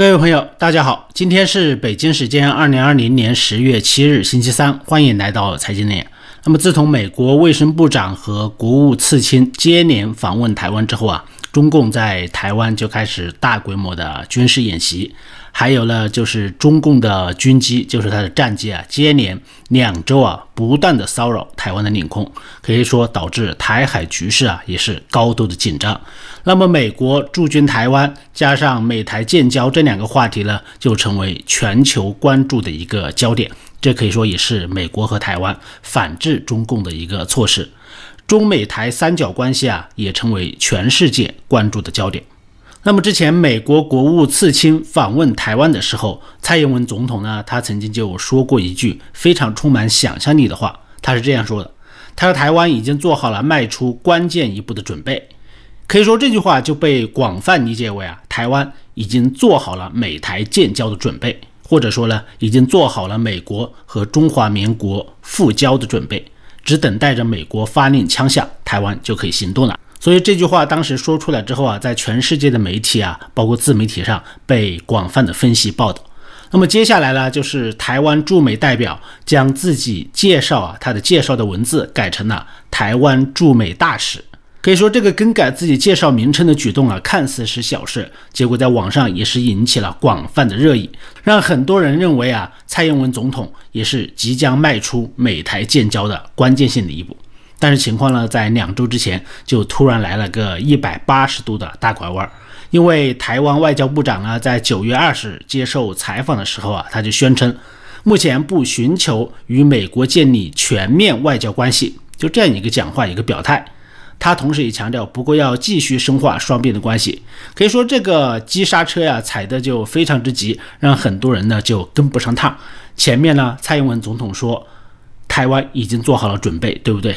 各位朋友，大家好，今天是北京时间二零二零年十月七日，星期三，欢迎来到财经脸。那么，自从美国卫生部长和国务次卿接连访问台湾之后啊，中共在台湾就开始大规模的军事演习。还有呢，就是中共的军机，就是它的战机啊，接连两周啊，不断的骚扰台湾的领空，可以说导致台海局势啊，也是高度的紧张。那么，美国驻军台湾，加上美台建交这两个话题呢，就成为全球关注的一个焦点。这可以说也是美国和台湾反制中共的一个措施。中美台三角关系啊，也成为全世界关注的焦点。那么之前美国国务次卿访问台湾的时候，蔡英文总统呢，他曾经就说过一句非常充满想象力的话，他是这样说的：“他说台湾已经做好了迈出关键一步的准备。”可以说这句话就被广泛理解为啊，台湾已经做好了美台建交的准备，或者说呢，已经做好了美国和中华民国复交的准备，只等待着美国发令枪响，台湾就可以行动了。所以这句话当时说出来之后啊，在全世界的媒体啊，包括自媒体上被广泛的分析报道。那么接下来呢，就是台湾驻美代表将自己介绍啊，他的介绍的文字改成了台湾驻美大使。可以说这个更改自己介绍名称的举动啊，看似是小事，结果在网上也是引起了广泛的热议，让很多人认为啊，蔡英文总统也是即将迈出美台建交的关键性的一步。但是情况呢，在两周之前就突然来了个一百八十度的大拐弯，因为台湾外交部长呢，在九月二十日接受采访的时候啊，他就宣称，目前不寻求与美国建立全面外交关系，就这样一个讲话，一个表态。他同时也强调，不过要继续深化双边的关系。可以说，这个急刹车呀，踩的就非常之急，让很多人呢就跟不上趟。前面呢，蔡英文总统说，台湾已经做好了准备，对不对？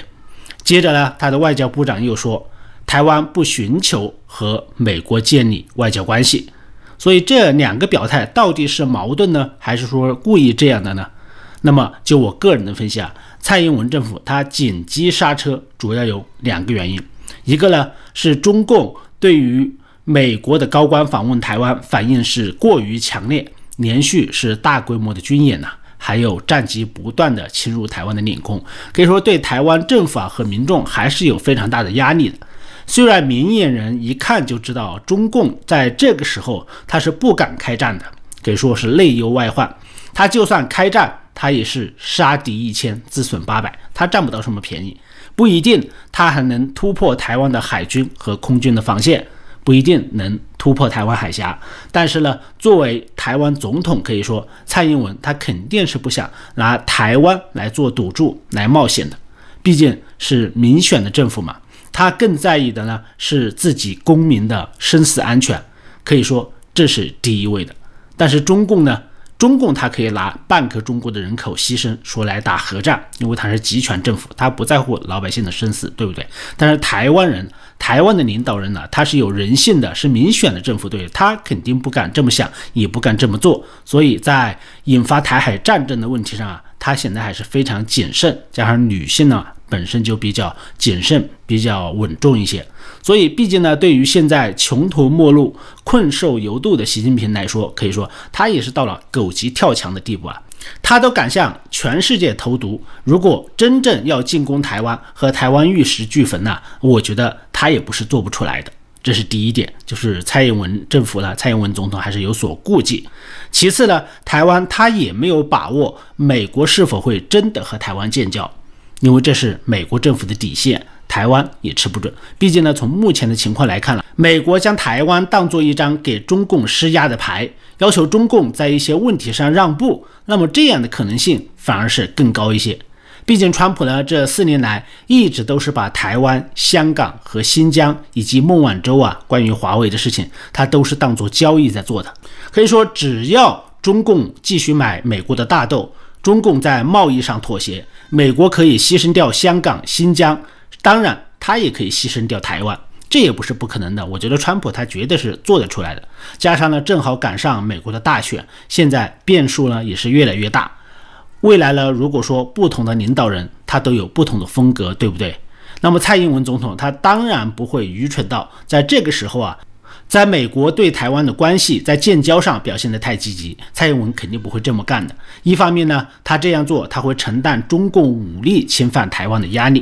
接着呢，他的外交部长又说，台湾不寻求和美国建立外交关系。所以这两个表态到底是矛盾呢，还是说故意这样的呢？那么就我个人的分析啊，蔡英文政府他紧急刹车主要有两个原因，一个呢是中共对于美国的高官访问台湾反应是过于强烈，连续是大规模的军演呐。还有战机不断的侵入台湾的领空，可以说对台湾政府啊和民众还是有非常大的压力的。虽然明眼人一看就知道，中共在这个时候他是不敢开战的，可以说是内忧外患。他就算开战，他也是杀敌一千，自损八百，他占不到什么便宜，不一定他还能突破台湾的海军和空军的防线。不一定能突破台湾海峡，但是呢，作为台湾总统，可以说蔡英文他肯定是不想拿台湾来做赌注来冒险的，毕竟是民选的政府嘛，他更在意的呢是自己公民的生死安全，可以说这是第一位的。但是中共呢？中共他可以拿半个中国的人口牺牲说来打核战，因为他是集权政府，他不在乎老百姓的生死，对不对？但是台湾人，台湾的领导人呢，他是有人性的，是民选的政府，对他肯定不敢这么想，也不敢这么做。所以在引发台海战争的问题上啊，他显得还是非常谨慎，加上女性呢。本身就比较谨慎、比较稳重一些，所以毕竟呢，对于现在穷途末路、困兽犹斗的习近平来说，可以说他也是到了狗急跳墙的地步啊！他都敢向全世界投毒，如果真正要进攻台湾和台湾玉石俱焚呢，我觉得他也不是做不出来的。这是第一点，就是蔡英文政府呢，蔡英文总统还是有所顾忌。其次呢，台湾他也没有把握美国是否会真的和台湾建交。因为这是美国政府的底线，台湾也吃不准。毕竟呢，从目前的情况来看了，美国将台湾当做一张给中共施压的牌，要求中共在一些问题上让步，那么这样的可能性反而是更高一些。毕竟川普呢，这四年来一直都是把台湾、香港和新疆以及孟晚舟啊，关于华为的事情，他都是当做交易在做的。可以说，只要中共继续买美国的大豆。中共在贸易上妥协，美国可以牺牲掉香港、新疆，当然他也可以牺牲掉台湾，这也不是不可能的。我觉得川普他绝对是做得出来的。加上呢，正好赶上美国的大选，现在变数呢也是越来越大。未来呢，如果说不同的领导人他都有不同的风格，对不对？那么蔡英文总统他当然不会愚蠢到在这个时候啊。在美国对台湾的关系在建交上表现得太积极，蔡英文肯定不会这么干的。一方面呢，他这样做他会承担中共武力侵犯台湾的压力；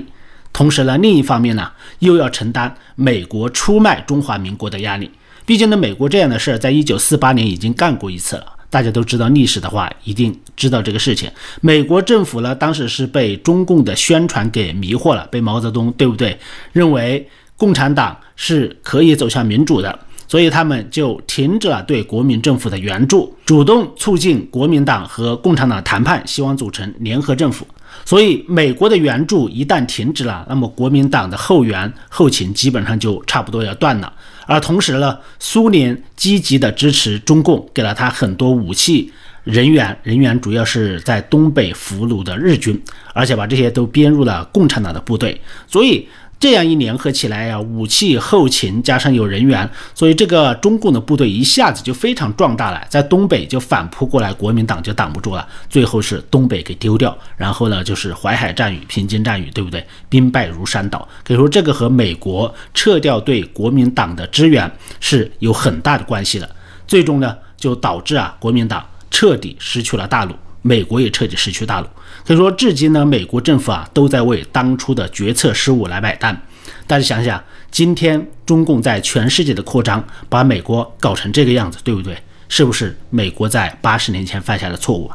同时呢，另一方面呢，又要承担美国出卖中华民国的压力。毕竟呢，美国这样的事儿在一九四八年已经干过一次了。大家都知道历史的话，一定知道这个事情。美国政府呢，当时是被中共的宣传给迷惑了，被毛泽东对不对？认为共产党是可以走向民主的，所以他们就停止了对国民政府的援助，主动促进国民党和共产党谈判，希望组成联合政府。所以美国的援助一旦停止了，那么国民党的后援后勤基本上就差不多要断了。而同时呢，苏联积极的支持中共，给了他很多武器、人员，人员主要是在东北俘虏的日军，而且把这些都编入了共产党的部队，所以。这样一联合起来呀，武器、后勤加上有人员，所以这个中共的部队一下子就非常壮大了，在东北就反扑过来，国民党就挡不住了，最后是东北给丢掉，然后呢就是淮海战役、平津战役，对不对？兵败如山倒，可以说这个和美国撤掉对国民党的支援是有很大的关系的，最终呢就导致啊国民党彻底失去了大陆。美国也彻底失去大陆，可以说至今呢，美国政府啊都在为当初的决策失误来买单。大家想想，今天中共在全世界的扩张，把美国搞成这个样子，对不对？是不是美国在八十年前犯下的错误？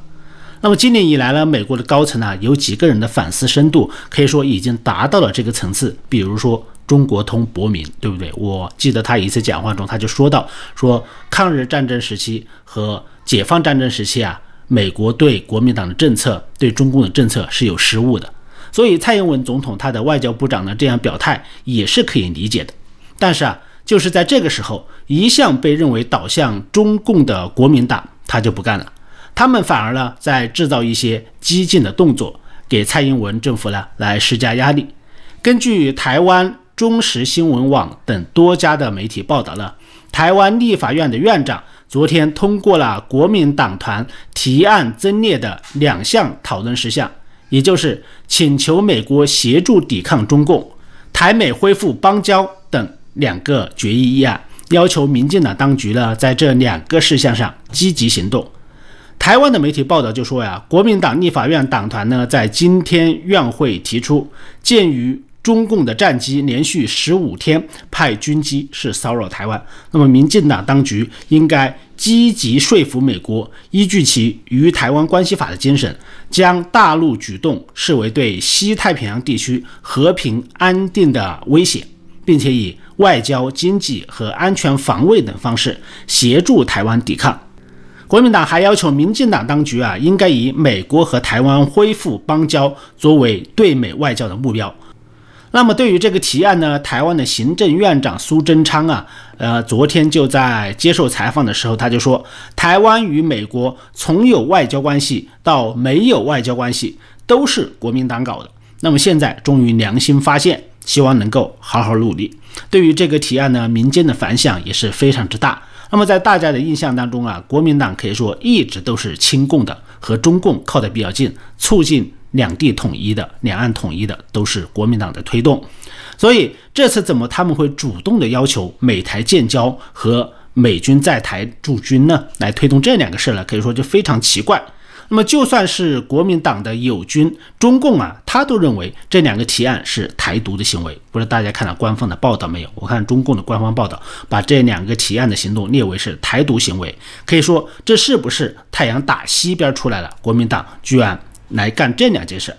那么今年以来呢，美国的高层呢有几个人的反思深度，可以说已经达到了这个层次。比如说中国通博民，对不对？我记得他一次讲话中他就说到，说抗日战争时期和解放战争时期啊。美国对国民党的政策，对中共的政策是有失误的，所以蔡英文总统他的外交部长呢这样表态也是可以理解的。但是啊，就是在这个时候，一向被认为倒向中共的国民党他就不干了，他们反而呢在制造一些激进的动作，给蔡英文政府呢来施加压力。根据台湾中时新闻网等多家的媒体报道呢，台湾立法院的院长。昨天通过了国民党团提案增列的两项讨论事项，也就是请求美国协助抵抗中共、台美恢复邦交等两个决议议案，要求民进党当局呢在这两个事项上积极行动。台湾的媒体报道就说呀，国民党立法院党团呢在今天院会提出，鉴于中共的战机连续十五天派军机是骚扰台湾，那么民进党当局应该积极说服美国，依据其与台湾关系法的精神，将大陆举动视为对西太平洋地区和平安定的威胁，并且以外交、经济和安全防卫等方式协助台湾抵抗。国民党还要求民进党当局啊，应该以美国和台湾恢复邦交作为对美外交的目标。那么对于这个提案呢，台湾的行政院长苏贞昌啊，呃，昨天就在接受采访的时候，他就说，台湾与美国从有外交关系到没有外交关系，都是国民党搞的。那么现在终于良心发现，希望能够好好努力。对于这个提案呢，民间的反响也是非常之大。那么在大家的印象当中啊，国民党可以说一直都是亲共的，和中共靠得比较近，促进。两地统一的、两岸统一的都是国民党的推动，所以这次怎么他们会主动的要求美台建交和美军在台驻军呢？来推动这两个事儿呢？可以说就非常奇怪。那么就算是国民党的友军中共啊，他都认为这两个提案是台独的行为。不知道大家看了官方的报道没有？我看中共的官方报道把这两个提案的行动列为是台独行为。可以说这是不是太阳打西边出来了？国民党居然。来干这两件事，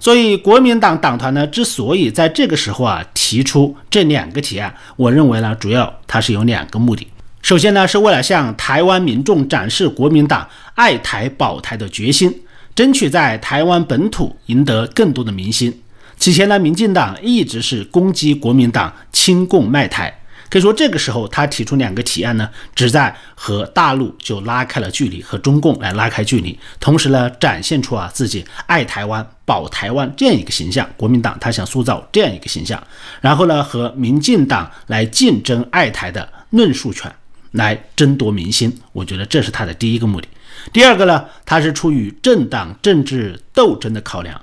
所以国民党党团呢，之所以在这个时候啊提出这两个提案，我认为呢，主要它是有两个目的。首先呢，是为了向台湾民众展示国民党爱台保台的决心，争取在台湾本土赢得更多的民心。此前呢，民进党一直是攻击国民党亲共卖台。可以说，这个时候他提出两个提案呢，旨在和大陆就拉开了距离，和中共来拉开距离，同时呢，展现出啊自己爱台湾、保台湾这样一个形象。国民党他想塑造这样一个形象，然后呢，和民进党来竞争爱台的论述权，来争夺民心。我觉得这是他的第一个目的。第二个呢，他是出于政党政治斗争的考量。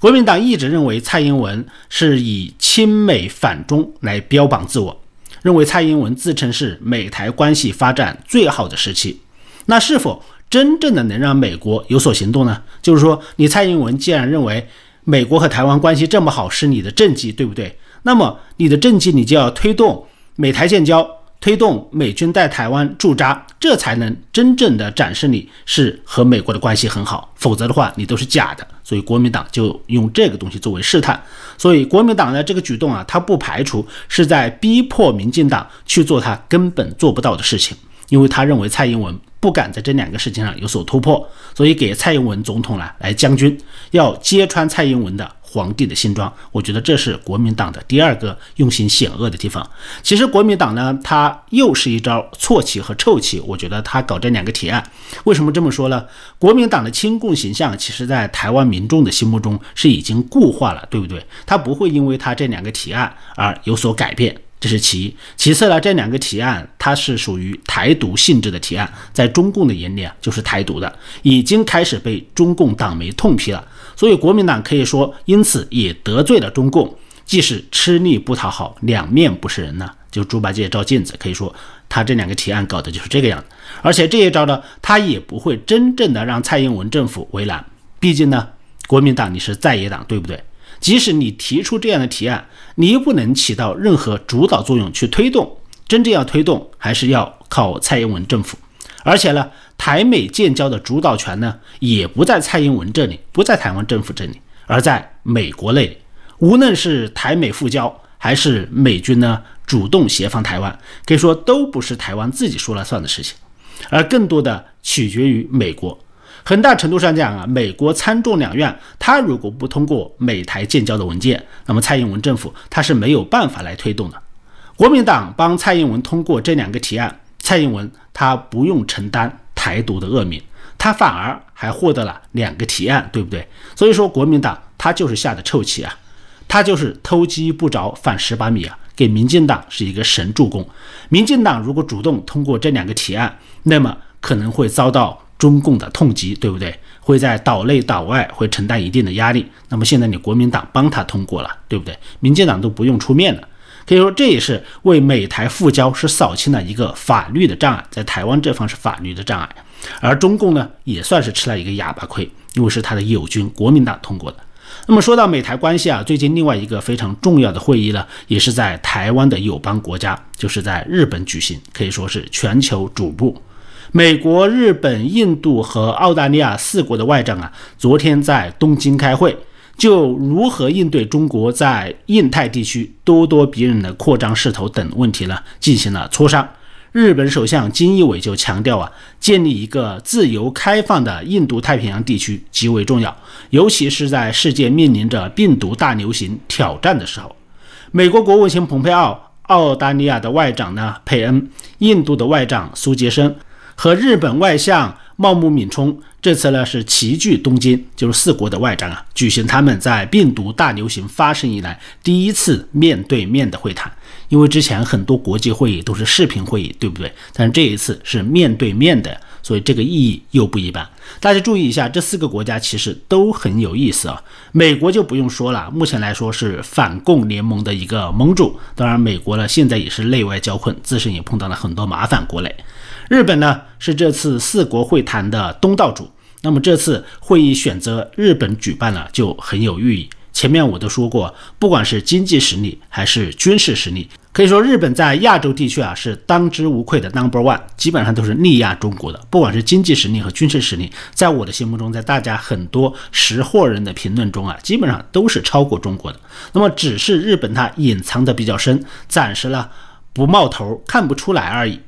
国民党一直认为蔡英文是以亲美反中来标榜自我。认为蔡英文自称是美台关系发展最好的时期。那是否真正的能让美国有所行动呢？就是说，你蔡英文既然认为美国和台湾关系这么好是你的政绩，对不对？那么你的政绩你就要推动美台建交。推动美军在台湾驻扎，这才能真正的展示你是和美国的关系很好，否则的话你都是假的。所以国民党就用这个东西作为试探。所以国民党的这个举动啊，他不排除是在逼迫民进党去做他根本做不到的事情，因为他认为蔡英文不敢在这两个事情上有所突破，所以给蔡英文总统呢来将军，要揭穿蔡英文的。皇帝的新装，我觉得这是国民党的第二个用心险恶的地方。其实国民党呢，他又是一招错棋和臭棋。我觉得他搞这两个提案，为什么这么说呢？国民党的亲共形象，其实在台湾民众的心目中是已经固化了，对不对？他不会因为他这两个提案而有所改变，这是其一。其次呢，这两个提案它是属于台独性质的提案，在中共的眼里啊，就是台独的，已经开始被中共党媒痛批了。所以国民党可以说，因此也得罪了中共，既是吃力不讨好，两面不是人呢。就猪八戒照镜子，可以说他这两个提案搞的就是这个样子。而且这一招呢，他也不会真正的让蔡英文政府为难。毕竟呢，国民党你是在野党，对不对？即使你提出这样的提案，你又不能起到任何主导作用去推动。真正要推动，还是要靠蔡英文政府。而且呢。台美建交的主导权呢，也不在蔡英文这里，不在台湾政府这里，而在美国那里。无论是台美复交，还是美军呢主动协防台湾，可以说都不是台湾自己说了算的事情，而更多的取决于美国。很大程度上讲啊，美国参众两院，他如果不通过美台建交的文件，那么蔡英文政府他是没有办法来推动的。国民党帮蔡英文通过这两个提案，蔡英文他不用承担。台独的恶名，他反而还获得了两个提案，对不对？所以说国民党他就是下的臭棋啊，他就是偷鸡不着反蚀把米啊，给民进党是一个神助攻。民进党如果主动通过这两个提案，那么可能会遭到中共的痛击，对不对？会在岛内岛外会承担一定的压力。那么现在你国民党帮他通过了，对不对？民进党都不用出面了。可以说，这也是为美台复交是扫清了一个法律的障碍，在台湾这方是法律的障碍，而中共呢也算是吃了一个哑巴亏，因为是他的友军国民党通过的。那么说到美台关系啊，最近另外一个非常重要的会议呢，也是在台湾的友邦国家，就是在日本举行，可以说是全球瞩目。美国、日本、印度和澳大利亚四国的外长啊，昨天在东京开会。就如何应对中国在印太地区咄咄逼人的扩张势头等问题呢，进行了磋商。日本首相菅义伟就强调啊，建立一个自由开放的印度太平洋地区极为重要，尤其是在世界面临着病毒大流行挑战的时候。美国国务卿蓬佩奥、澳大利亚的外长呢佩恩、印度的外长苏杰生和日本外相。茂木敏充这次呢是齐聚东京，就是四国的外长啊，举行他们在病毒大流行发生以来第一次面对面的会谈。因为之前很多国际会议都是视频会议，对不对？但是这一次是面对面的，所以这个意义又不一般。大家注意一下，这四个国家其实都很有意思啊。美国就不用说了，目前来说是反共联盟的一个盟主。当然，美国呢现在也是内外交困，自身也碰到了很多麻烦。国内。日本呢是这次四国会谈的东道主，那么这次会议选择日本举办了就很有寓意。前面我都说过，不管是经济实力还是军事实力，可以说日本在亚洲地区啊是当之无愧的 number one，基本上都是力压中国的。不管是经济实力和军事实力，在我的心目中，在大家很多识货人的评论中啊，基本上都是超过中国的。那么只是日本它隐藏的比较深，暂时呢不冒头，看不出来而已。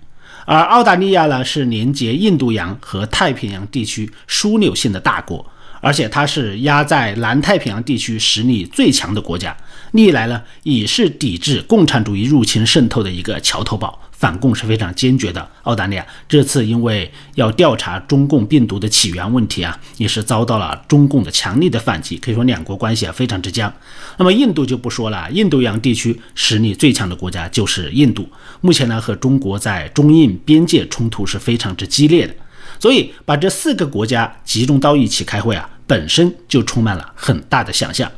而澳大利亚呢，是连接印度洋和太平洋地区枢纽性的大国，而且它是压在南太平洋地区实力最强的国家，历来呢也是抵制共产主义入侵渗透的一个桥头堡。反共是非常坚决的。澳大利亚这次因为要调查中共病毒的起源问题啊，也是遭到了中共的强力的反击。可以说两国关系啊非常之僵。那么印度就不说了，印度洋地区实力最强的国家就是印度。目前呢和中国在中印边界冲突是非常之激烈的。所以把这四个国家集中到一起开会啊，本身就充满了很大的想象。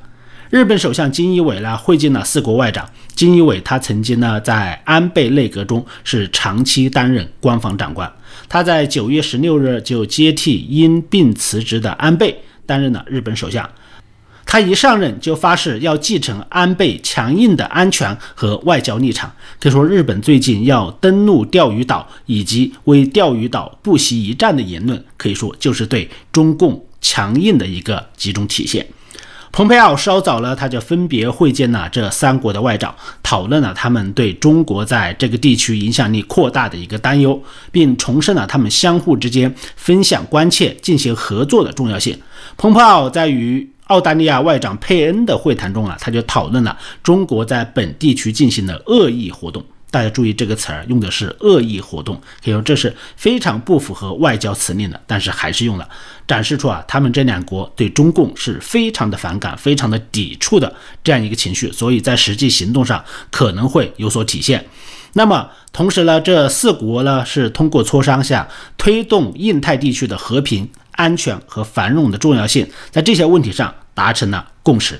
日本首相菅义伟呢会见了四国外长。菅义伟他曾经呢在安倍内阁中是长期担任官房长官，他在九月十六日就接替因病辞职的安倍担任了日本首相。他一上任就发誓要继承安倍强硬的安全和外交立场。可以说，日本最近要登陆钓鱼岛以及为钓鱼岛不惜一战的言论，可以说就是对中共强硬的一个集中体现。蓬佩奥稍早呢，他就分别会见了这三国的外长，讨论了他们对中国在这个地区影响力扩大的一个担忧，并重申了他们相互之间分享关切、进行合作的重要性。蓬佩奥在与澳大利亚外长佩恩的会谈中啊，他就讨论了中国在本地区进行的恶意活动。大家注意这个词儿用的是恶意活动，可以说这是非常不符合外交辞令的，但是还是用了，展示出啊他们这两国对中共是非常的反感、非常的抵触的这样一个情绪，所以在实际行动上可能会有所体现。那么同时呢，这四国呢是通过磋商下推动印太地区的和平。安全和繁荣的重要性，在这些问题上达成了共识。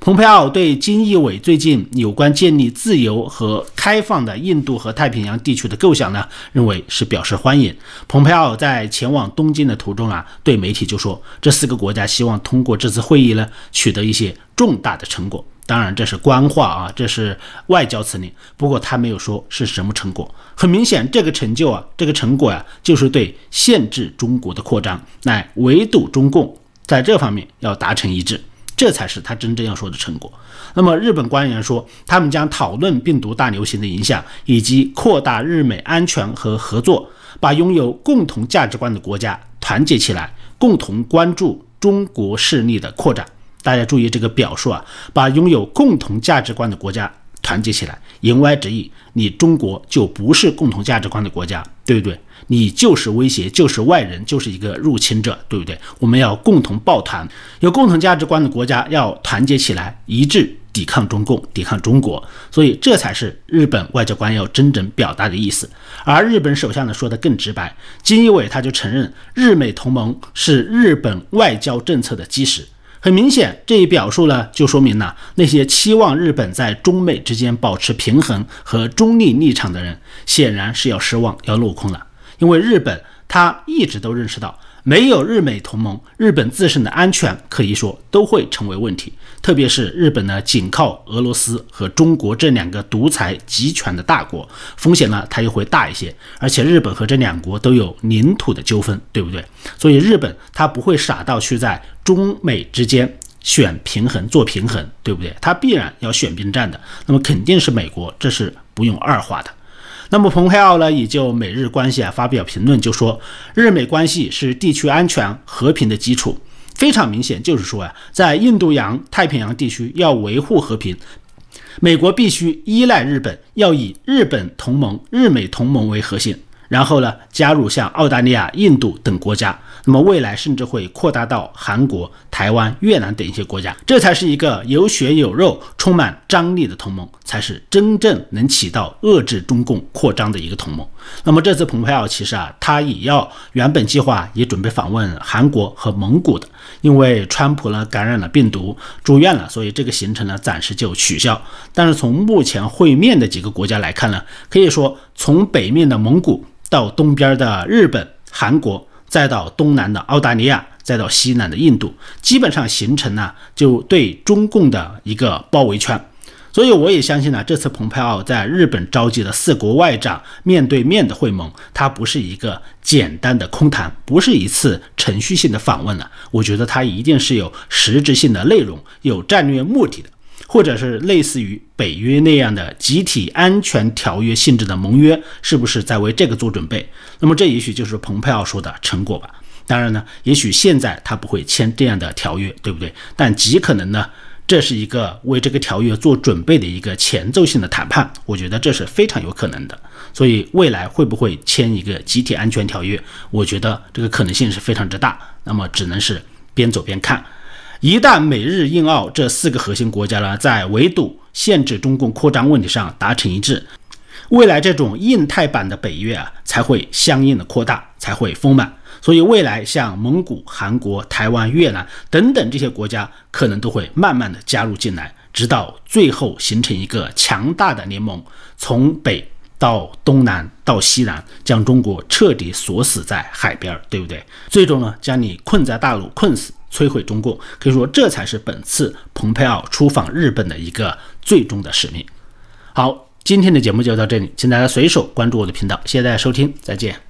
蓬佩奥对金义伟最近有关建立自由和开放的印度和太平洋地区的构想呢，认为是表示欢迎。蓬佩奥在前往东京的途中啊，对媒体就说，这四个国家希望通过这次会议呢，取得一些重大的成果。当然，这是官话啊，这是外交辞令。不过他没有说是什么成果。很明显，这个成就啊，这个成果呀，就是对限制中国的扩张，来围堵中共，在这方面要达成一致，这才是他真正要说的成果。那么，日本官员说，他们将讨论病毒大流行的影响，以及扩大日美安全和合作，把拥有共同价值观的国家团结起来，共同关注中国势力的扩展。大家注意这个表述啊，把拥有共同价值观的国家团结起来，言外之意，你中国就不是共同价值观的国家，对不对？你就是威胁，就是外人，就是一个入侵者，对不对？我们要共同抱团，有共同价值观的国家要团结起来，一致抵抗中共，抵抗中国。所以这才是日本外交官要真正表达的意思。而日本首相呢说的更直白，金一伟他就承认，日美同盟是日本外交政策的基石。很明显，这一表述呢，就说明了那些期望日本在中美之间保持平衡和中立立场的人，显然是要失望、要落空了。因为日本他一直都认识到。没有日美同盟，日本自身的安全可以说都会成为问题。特别是日本呢，仅靠俄罗斯和中国这两个独裁集权的大国，风险呢它又会大一些。而且日本和这两国都有领土的纠纷，对不对？所以日本它不会傻到去在中美之间选平衡做平衡，对不对？它必然要选边站的。那么肯定是美国，这是不用二话的。那么，蓬佩奥呢也就美日关系啊发表评论，就说日美关系是地区安全和平的基础。非常明显，就是说呀，在印度洋太平洋地区要维护和平，美国必须依赖日本，要以日本同盟、日美同盟为核心。然后呢，加入像澳大利亚、印度等国家，那么未来甚至会扩大到韩国、台湾、越南等一些国家，这才是一个有血有肉、充满张力的同盟，才是真正能起到遏制中共扩张的一个同盟。那么这次蓬佩奥其实啊，他也要原本计划也准备访问韩国和蒙古的，因为川普呢感染了病毒住院了，所以这个行程呢暂时就取消。但是从目前会面的几个国家来看呢，可以说从北面的蒙古。到东边的日本、韩国，再到东南的澳大利亚，再到西南的印度，基本上形成呢就对中共的一个包围圈。所以我也相信呢，这次蓬佩奥在日本召集的四国外长面对面的会盟，它不是一个简单的空谈，不是一次程序性的访问了。我觉得它一定是有实质性的内容，有战略目的的。或者是类似于北约那样的集体安全条约性质的盟约，是不是在为这个做准备？那么这也许就是蓬佩奥说的成果吧。当然呢，也许现在他不会签这样的条约，对不对？但极可能呢，这是一个为这个条约做准备的一个前奏性的谈判。我觉得这是非常有可能的。所以未来会不会签一个集体安全条约？我觉得这个可能性是非常之大。那么只能是边走边看。一旦美日印澳这四个核心国家呢，在围堵、限制中共扩张问题上达成一致，未来这种印太版的北约啊，才会相应的扩大，才会丰满。所以未来像蒙古、韩国、台湾、越南等等这些国家，可能都会慢慢的加入进来，直到最后形成一个强大的联盟，从北到东南到西南，将中国彻底锁死在海边，对不对？最终呢，将你困在大陆，困死，摧毁中共。可以说，这才是本次蓬佩奥出访日本的一个最终的使命。好。今天的节目就到这里，请大家随手关注我的频道，谢谢大家收听，再见。